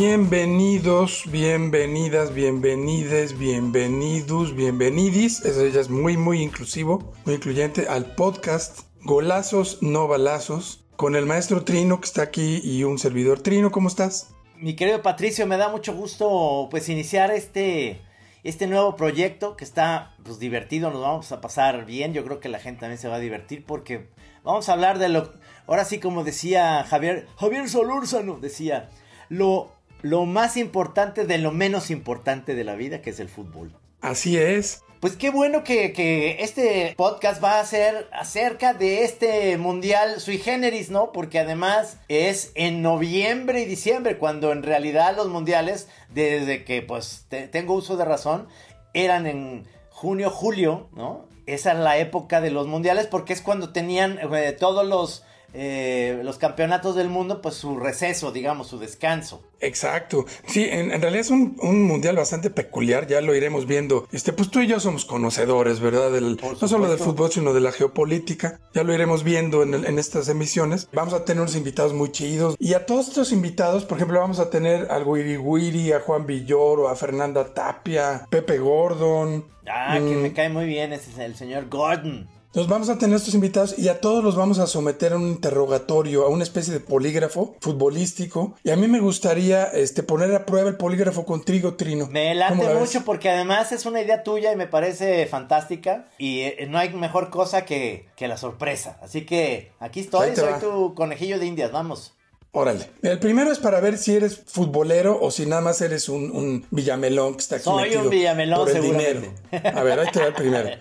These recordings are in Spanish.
Bienvenidos, bienvenidas, bienvenides, bienvenidos, bienvenidis. Eso ya es muy, muy inclusivo, muy incluyente al podcast Golazos, no balazos, con el maestro Trino que está aquí y un servidor. Trino, ¿cómo estás? Mi querido Patricio, me da mucho gusto pues iniciar este, este nuevo proyecto que está pues divertido, nos vamos a pasar bien, yo creo que la gente también se va a divertir porque vamos a hablar de lo, ahora sí como decía Javier, Javier Solúrzano decía, lo lo más importante de lo menos importante de la vida, que es el fútbol. Así es. Pues qué bueno que, este podcast va a ser acerca de este mundial sui generis, ¿no? Porque además es en noviembre y diciembre, cuando en realidad los mundiales, desde que pues tengo uso de razón, eran en junio, julio, ¿no? Esa es la época de los mundiales porque es cuando tenían eh, todos los eh, los campeonatos del mundo, pues su receso, digamos, su descanso. Exacto. Sí, en, realidad es un, mundial bastante peculiar, ya lo iremos viendo. Este, pues tú y yo somos conocedores, ¿verdad? no solo del fútbol, sino de la geopolítica. Ya lo iremos viendo en, estas emisiones. Vamos a tener unos invitados muy chidos. Y a todos estos invitados, por ejemplo, vamos a tener al Wiri Wiri, a Juan Villoro, a Fernanda Tapia, Pepe Gordon. Ah, que me mm. cae muy bien, ese es el señor Gordon. Nos vamos a tener estos invitados y a todos los vamos a someter a un interrogatorio, a una especie de polígrafo futbolístico. Y a mí me gustaría este, poner a prueba el polígrafo contigo, Trino. Me late mucho porque además es una idea tuya y me parece fantástica. Y eh, no hay mejor cosa que, que la sorpresa. Así que aquí estoy, soy tu conejillo de indias, vamos. Órale. El primero es para ver si eres futbolero o si nada más eres un, villamelón que está aquí Soy un villamelón, por el dinero. A ver, ahí te va el primero.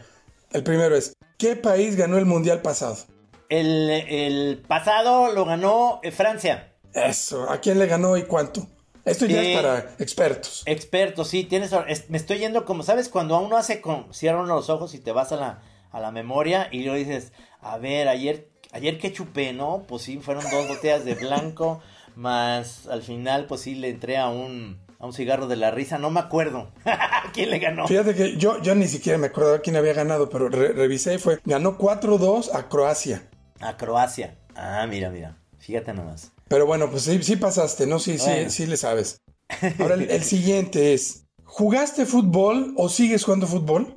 El primero es, ¿qué país ganó el mundial pasado? El, pasado lo ganó eh, Francia. Eso, ¿a quién le ganó y cuánto? Esto ya es para expertos. Expertos, sí, tienes. me estoy yendo como, ¿sabes? Cuando a uno hace con. Cierran los ojos y te vas a la, a la memoria y luego dices, a ver, ayer, ayer que chupé, ¿no? Pues sí, fueron dos botellas de blanco, más al final, pues sí, le entré a un a un cigarro de la risa, no me acuerdo. ¿Quién le ganó? Fíjate que yo, yo ni siquiera me acordaba quién había ganado, pero revisé y fue, ganó 4-2 a Croacia. A Croacia. Ah, mira, mira. Fíjate nomás. Pero bueno, pues sí, sí pasaste, ¿no? Sí, sí, sí le sabes. Ahora el, siguiente es, ¿jugaste fútbol o sigues jugando fútbol?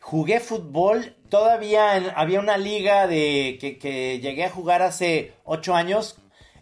Jugué fútbol, todavía había una liga de que, que llegué a jugar hace 8 años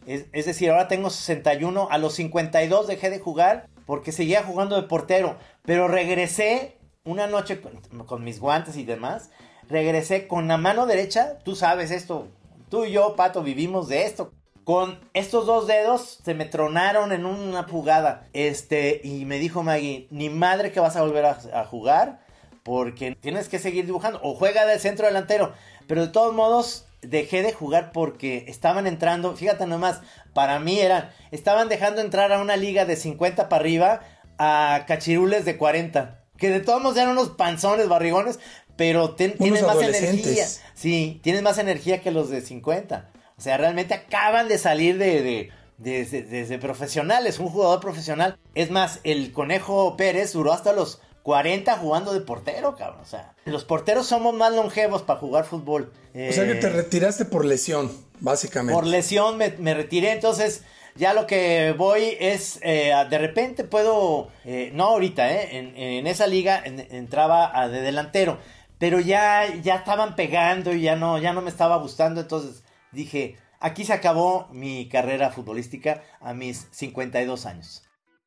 es, decir, ahora tengo 61. A los 52 dejé de jugar porque seguía jugando de portero. Pero regresé una noche con, mis guantes y demás. Regresé con la mano derecha. Tú sabes esto. Tú y yo, Pato, vivimos de esto. Con estos dos dedos se me tronaron en una jugada. Este, y me dijo Maggie, ni madre que vas a volver a, a jugar. Porque tienes que seguir dibujando. O juega del centro delantero. Pero de todos modos, dejé de jugar porque estaban entrando, fíjate nomás, para mí eran, estaban dejando entrar a una liga de 50 para arriba a cachirules de 40, que de todos modos eran unos panzones, barrigones, pero tienen más energía. Sí, tienen más energía que los de 50. O sea, realmente acaban de salir de, de, profesionales, un jugador profesional. Es más, el Conejo Pérez duró hasta los 40 jugando de portero, cabrón. O sea, los porteros somos más longevos para jugar fútbol. o sea que te eh, retiraste por lesión, básicamente. Por lesión me, retiré, entonces ya lo que voy es, eh, de repente puedo, eh, no ahorita, en, esa liga entraba de delantero, pero ya, ya estaban pegando y ya no, ya no me estaba gustando, entonces dije, aquí se acabó mi carrera futbolística a mis 52 años.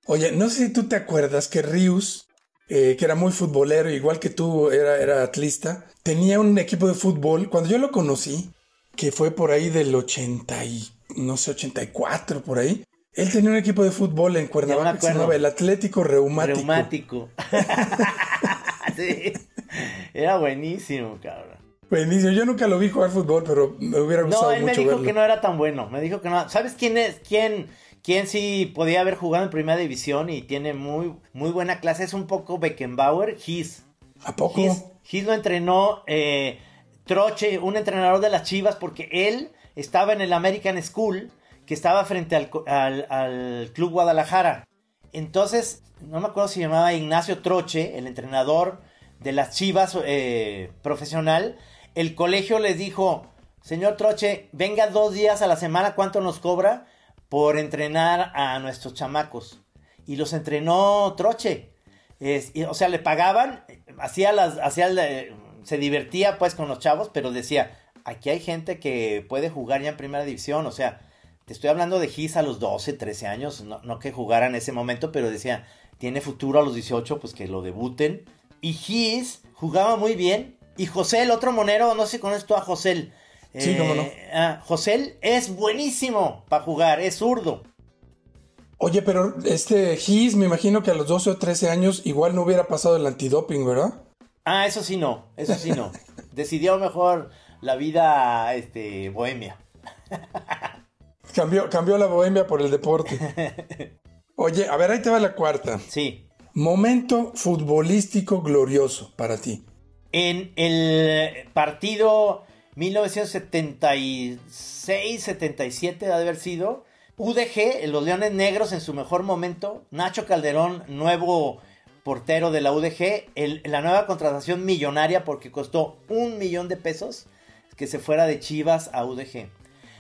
Oye, no sé si tú te acuerdas que Rius eh, que era muy futbolero, igual que tú, era, era atlista, tenía un equipo de fútbol. Cuando yo lo conocí, que fue por ahí del 80 y, no sé, 84, por ahí, él tenía un equipo de fútbol en Cuernavaca que se llamaba el Atlético Reumático. Reumático. sí. Era buenísimo, cabrón. Buenísimo. Yo nunca lo vi jugar fútbol, pero me hubiera gustado No, él me mucho dijo verlo. que no era tan bueno. Me dijo que no. ¿Sabes quién es? ¿Quién, quién sí podía haber jugado en primera división y tiene muy, muy buena clase? Es un poco Beckenbauer, His. ¿A poco? His, His lo entrenó eh, Troche, un entrenador de las Chivas, porque él estaba en el American School, que estaba frente al, al- al Club Guadalajara. Entonces, no me acuerdo si llamaba Ignacio Troche, el entrenador de las Chivas eh, profesional. El colegio les dijo, señor Troche, venga dos días a la semana, ¿cuánto nos cobra por entrenar a nuestros chamacos? Y los entrenó Troche. Y, o sea, le pagaban, hacía las, hacía se divertía pues con los chavos, pero decía, aquí hay gente que puede jugar ya en primera división, o sea, te estoy hablando de Gis a los 12, 13 años, no, no que jugara en ese momento, pero decía, tiene futuro a los 18, pues que lo debuten. Y Gis jugaba muy bien. Y José, el otro monero, no sé si conoces tú a José. Sí, cómo no. ah, José es buenísimo para jugar, es zurdo. Oye, pero este Gis, me imagino que a los 12 o 13 años igual no hubiera pasado el antidoping, ¿verdad? Ah, eso sí no, eso sí no. Decidió mejor la vida este, bohemia. Cambió, cambió la bohemia por el deporte. Oye, a ver, ahí te va la cuarta. Sí. Momento futbolístico glorioso para ti. En el partido 1976-77 de haber sido, UDG, los Leones Negros en su mejor momento, Nacho Calderón, nuevo portero de la UDG, la nueva contratación millonaria porque costó un millón de pesos que se fuera de Chivas a UDG.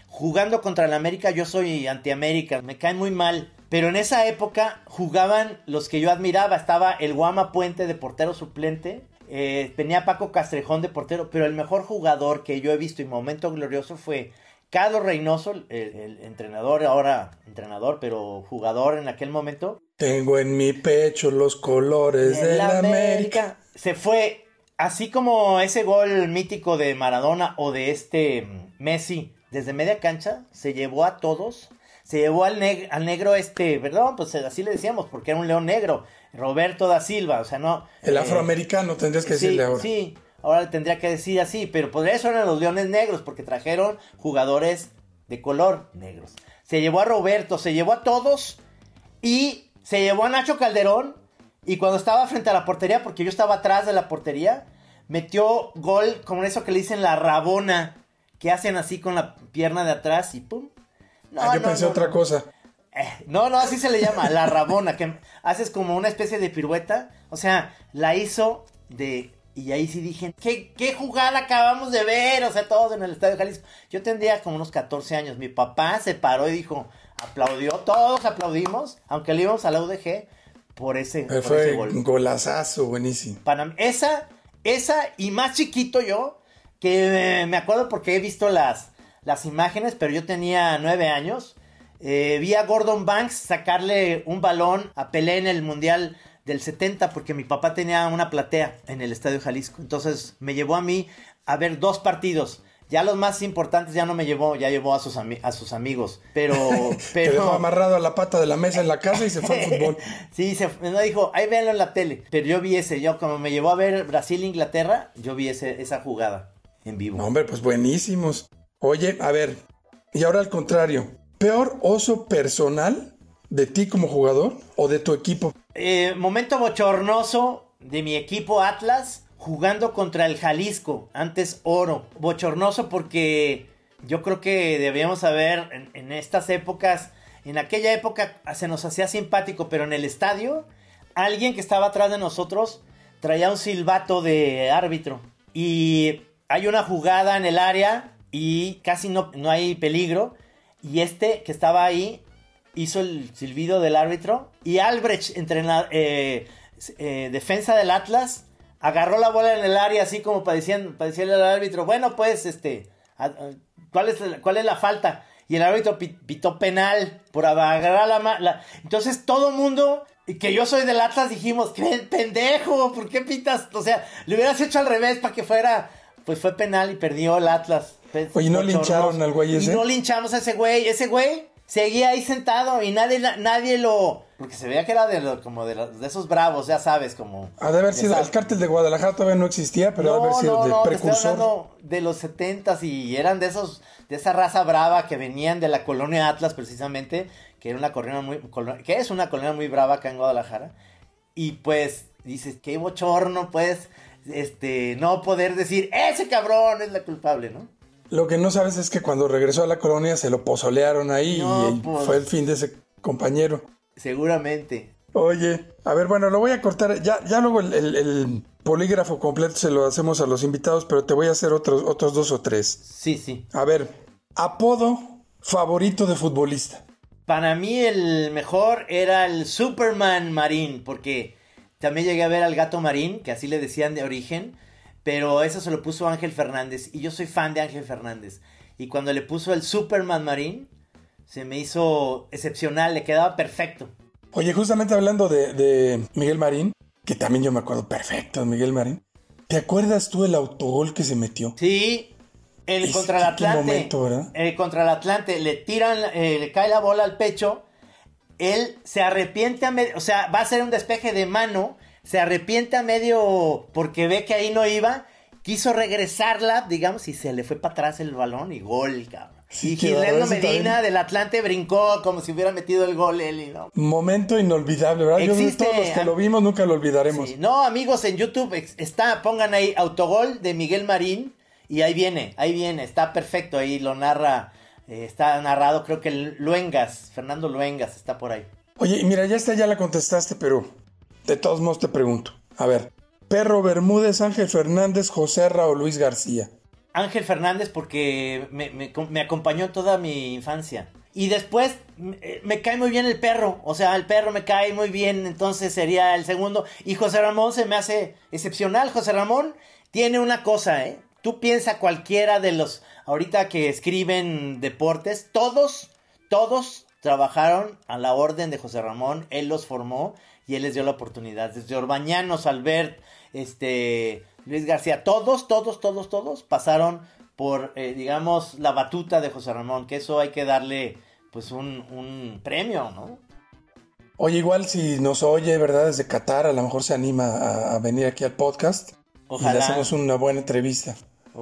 Jugando contra el América, yo soy anti-América, me caen muy mal. Pero en esa época jugaban los que yo admiraba. Estaba el Guama Puente de portero suplente. Eh, tenía Paco Castrejón de portero. Pero el mejor jugador que yo he visto y momento glorioso fue Carlos Reynoso, el, el entrenador, ahora entrenador, pero jugador en aquel momento. Tengo en mi pecho los colores de la América. Se fue, así como ese gol mítico de Maradona o de este mm, Messi, desde media cancha, se llevó a todos. Se llevó al, neg- al negro este, perdón, pues así le decíamos, porque era un león negro, Roberto da Silva, o sea, no. El eh, afroamericano tendrías que sí, decirle ahora. Sí, ahora le tendría que decir así, pero por eso eran los leones negros, porque trajeron jugadores de color negros. Se llevó a Roberto, se llevó a todos y se llevó a Nacho Calderón. Y cuando estaba frente a la portería, porque yo estaba atrás de la portería, metió gol como eso que le dicen la rabona, que hacen así con la pierna de atrás y pum. No, Ah, yo no, pensé no, otra cosa. Eh, no, no, así se le llama, la rabona, que haces como una especie de pirueta. O sea, la hizo de... Y ahí sí dije, ¿qué, qué jugada acabamos de ver? O sea, todos en el Estadio Jalisco. Yo tendría como unos 14 años. Mi papá se paró y dijo, aplaudió, todos aplaudimos, aunque le íbamos a la UDG por ese, por ese Fue gol. un golazazo, buenísimo. Esa, esa y más chiquito yo, que me acuerdo porque he visto las, las imágenes, pero yo tenía nueve años. Eh, vi a Gordon Banks sacarle un balón a Pelé en el Mundial del 70 porque mi papá tenía una platea en el Estadio Jalisco. Entonces me llevó a mí a ver dos partidos. Ya los más importantes ya no me llevó, ya llevó a sus, a sus amigos. Pero, Te dejó pero amarrado a la pata de la mesa en la casa y se fue al fútbol. Sí, se, no dijo, ahí véanlo en la tele. Pero yo vi ese, yo como me llevó a ver Brasil-Inglaterra, yo vi ese, esa jugada en vivo. No, hombre, pues buenísimos. Oye, a ver, y ahora al contrario, ¿peor oso personal de ti como jugador o de tu equipo? Eh, momento bochornoso de mi equipo Atlas jugando contra el Jalisco, antes Oro. Bochornoso porque yo creo que debíamos haber en, en estas épocas, en aquella época se nos hacía simpático, pero en el estadio, alguien que estaba atrás de nosotros traía un silbato de árbitro. Y hay una jugada en el área y casi no, no hay peligro. Y este que estaba ahí hizo el silbido del árbitro. Y Albrecht, entrena- eh, eh, defensa del Atlas, agarró la bola en el área así como para, decían- decirle al árbitro, bueno pues este, ¿cuál, es ¿cuál es la falta? Y el árbitro pi- pitó penal por agarrar la, la... Entonces todo mundo, que yo soy del Atlas, dijimos, ¿qué pendejo? ¿Por qué pitas? O sea, le hubieras hecho al revés para que fuera... Pues fue penal y perdió el Atlas. Oye, ¿no lincharon al güey ese? Y no linchamos a ese güey. Ese güey seguía ahí sentado y nadie, nadie lo... Porque se veía que era de, como de, esos bravos, ya sabes, como... Ha de haber sido, el cártel de Guadalajara todavía no existía, pero ha de haber sido no, de precursor. de los setentas y eran de esos, de esa raza brava que venían de la colonia Atlas precisamente, que era una colonia muy, que es una colonia muy brava acá en Guadalajara. Y pues dices, qué bochorno, pues, este, no poder decir, ese cabrón es la culpable, ¿no? Lo que no sabes es que cuando regresó a la colonia se lo pozolearon ahí y pues. fue el fin de ese compañero. Seguramente. Oye, a ver, bueno, lo voy a cortar. Ya, ya luego el, polígrafo completo se lo hacemos a los invitados, pero te voy a hacer otros, otros dos o tres. Sí, sí. A ver, apodo favorito de futbolista. Para mí el mejor era el Superman Marín, porque también llegué a ver al gato Marín, que así le decían de origen. Pero eso se lo puso Ángel Fernández. Y yo soy fan de Ángel Fernández. Y cuando le puso el Superman Marín, se me hizo excepcional, le quedaba perfecto. Oye, justamente hablando de, Miguel Marín, que también yo me acuerdo perfecto de Miguel Marín. ¿Te acuerdas tú el autogol que se metió? Sí, el contra el Atlante. El contra el Atlante, le tiran, eh, le cae la bola al pecho. Él se arrepiente, a o sea, va a ser un despeje de mano se arrepiente a medio porque ve que ahí no iba, quiso regresarla, digamos, y se le fue para atrás el balón y gol, cabrón. y Gislendo Medina del Atlante brincó como si hubiera metido el gol él, ¿no? Momento inolvidable, ¿verdad? Yo todos los que lo vimos nunca lo olvidaremos. No, amigos, en YouTube está, pongan ahí autogol de Miguel Marín y ahí viene, ahí viene, está perfecto, ahí lo narra, eh, está narrado, creo que Luengas, Fernando Luengas está por ahí. Oye, mira, ya está, ya la contestaste, pero de todos modos te pregunto. A ver, Perro Bermúdez, Ángel Fernández, José Ra o Luis García. Ángel Fernández porque me, acompañó toda mi infancia. Y después me, cae muy bien el perro. O sea, el perro me cae muy bien. Entonces sería el segundo. Y José Ramón se me hace excepcional. José Ramón tiene una cosa, ¿eh? Tú piensa cualquiera de los ahorita que escriben deportes. Todos, todos trabajaron a la orden de José Ramón. Él los formó y él les dio la oportunidad. Desde Orbañanos, Albert, este, Luis García, todos, todos, todos, todos pasaron por, eh, digamos, la batuta de José Ramón, que eso hay que darle, pues, un, premio, ¿no? Oye, igual si nos oye, ¿verdad? Desde Qatar, a lo mejor se anima a, venir aquí al podcast. Ojalá. Y le hacemos una buena entrevista.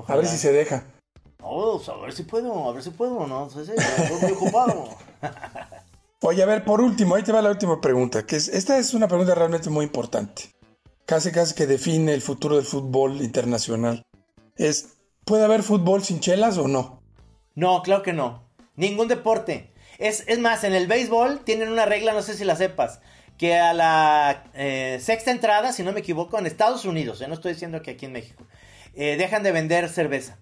A ver si se deja. Oh, a ver si puedo, a ver si puedo, ¿no? estoy muy ocupado. Oye, a ver, por último, ahí te va la última pregunta, que es, esta es una pregunta realmente muy importante. Casi, casi que define el futuro del fútbol internacional. Es, ¿puede haber fútbol sin chelas o no? No, claro que no. Ningún deporte. Es, es más, en el béisbol tienen una regla, no sé si la sepas, que a la eh, sexta entrada, si no me equivoco, en Estados Unidos, ya no estoy diciendo que aquí en México, eh, dejan de vender cerveza.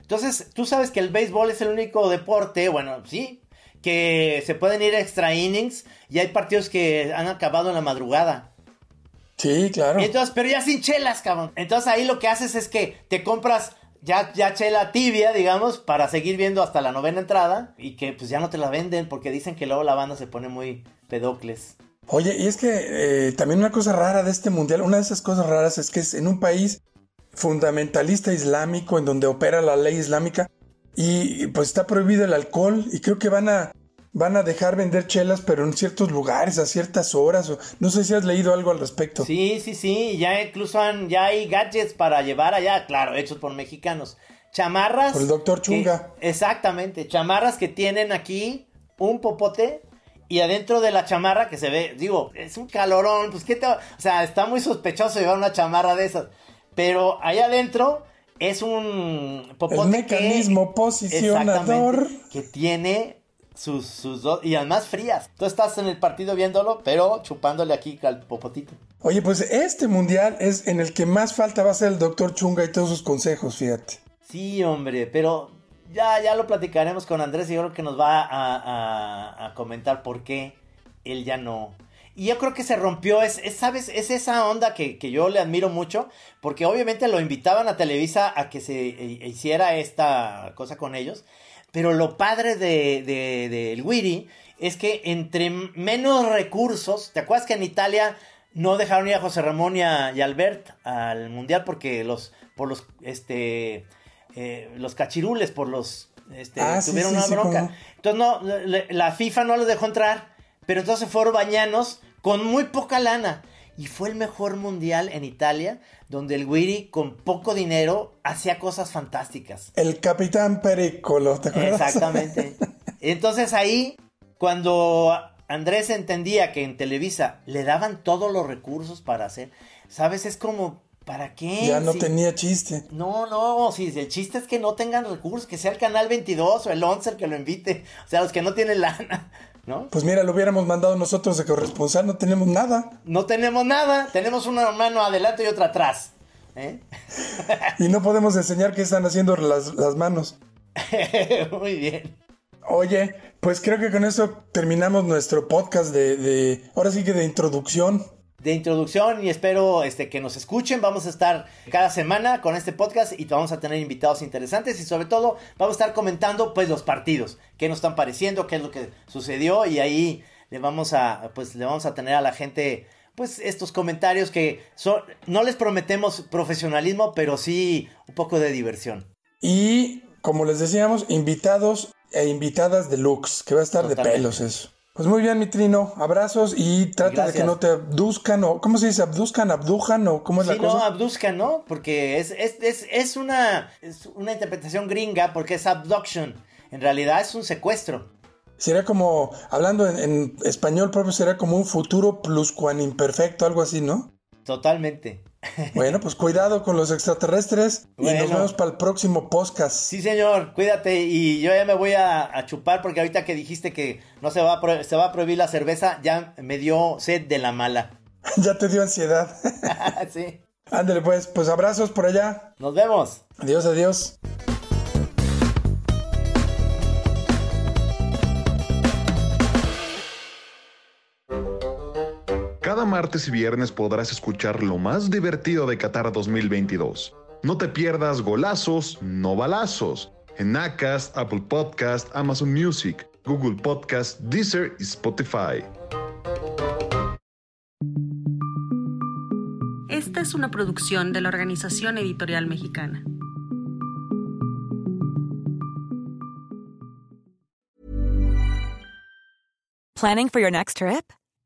Entonces, tú sabes que el béisbol es el único deporte, bueno, sí, que se pueden ir extra innings y hay partidos que han acabado en la madrugada. Sí, claro. Entonces, pero ya sin chelas, cabrón. Entonces ahí lo que haces es que te compras ya, ya chela tibia, digamos, para seguir viendo hasta la novena entrada y que pues ya no te la venden porque dicen que luego la banda se pone muy pedocles. Oye, y es que eh, también una cosa rara de este mundial, una de esas cosas raras es que es en un país fundamentalista islámico en donde opera la ley islámica, y pues está prohibido el alcohol y creo que van a van a dejar vender chelas pero en ciertos lugares a ciertas horas o no sé si has leído algo al respecto. Sí, sí, sí, ya incluso han, ya hay gadgets para llevar allá, claro, hechos por mexicanos. Chamarras. Por el doctor Chunga. exactamente, chamarras que tienen aquí un popote y adentro de la chamarra que se ve, digo, es un calorón, pues qué te, o sea, está muy sospechoso llevar una chamarra de esas, pero ahí adentro es un popote. El mecanismo posicionador. Que tiene sus, sus dos. Y además frías. Tú estás en el partido viéndolo, pero chupándole aquí al popotito. Oye, pues este mundial es en el que más falta va a ser el doctor Chunga y todos sus consejos, fíjate. Sí, hombre, pero ya, ya lo platicaremos con Andrés y yo creo que nos va a, a comentar por qué él ya no y yo creo que se rompió, es, ¿sabes? Es esa onda que, yo le admiro mucho, porque obviamente lo invitaban a Televisa a que se e, hiciera esta cosa con ellos, pero lo padre de, de, de el Wiri es que entre menos recursos, ¿te acuerdas que en Italia no dejaron ir a José Ramón y a, Albert al Mundial porque los, por los, este, eh, los cachirules, por los este, Ah, tuvieron sí, una bronca. Entonces no, la FIFA no los dejó entrar, pero entonces fueron bañanos con muy poca lana. Y fue el mejor mundial en Italia, donde el Guiri con poco dinero hacía cosas fantásticas. El capitán Pericolo, ¿te acuerdas? Exactamente. Entonces ahí, cuando Andrés entendía que en Televisa le daban todos los recursos para hacer, ¿sabes? Es como, ¿para qué? ya no Si- tenía chiste. No, no, si el chiste es que no tengan recursos, que sea el canal 22 o el 11 el que lo invite, o sea, los que no tienen lana, ¿no? Pues mira, lo hubiéramos mandado nosotros de corresponsal, no tenemos nada. No tenemos nada, tenemos una mano adelante y otra atrás. ¿eh? Y no podemos enseñar qué están haciendo las, las manos. Muy bien. Oye, pues creo que con eso terminamos nuestro podcast de, de ahora sí que de introducción. De introducción y espero este, que nos escuchen. Vamos a estar cada semana con este podcast y vamos a tener invitados interesantes y sobre todo vamos a estar comentando pues los partidos, qué nos están pareciendo, qué es lo que sucedió y ahí le vamos a pues le vamos a tener a la gente pues estos comentarios que son no les prometemos profesionalismo, pero sí un poco de diversión. Y como les decíamos, invitados e invitadas deluxe, que va a estar de pelos eso. Pues muy bien, mi trino. Abrazos y trata de que no te abduzcan o ¿cómo se dice? ¿Abduzcan? ¿Abdujan? o cómo es Sí, la no, cosa? abduzcan, ¿no? Porque es, es, es, es una, es una interpretación gringa porque es abduction. En realidad es un secuestro. Sería como, hablando en, en español propio, sería como un futuro pluscuanimperfecto, algo así, ¿no? Totalmente. Bueno, pues cuidado con los extraterrestres y nos vemos para el próximo podcast. Sí, señor, cuídate. Y yo ya me voy a, a chupar porque ahorita que dijiste que no se va, a se va a prohibir la cerveza, ya me dio sed de la mala. ya te dio ansiedad. sí. Ándale pues, pues abrazos por allá. Nos vemos. Adiós, adiós. Cada martes y viernes podrás escuchar lo más divertido de Qatar 2022. No te pierdas golazos, no balazos. En Acast, Apple Podcast, Amazon Music, Google Podcast, Deezer y Spotify. Esta es una producción de la Organización Editorial Mexicana. Planning for your next trip?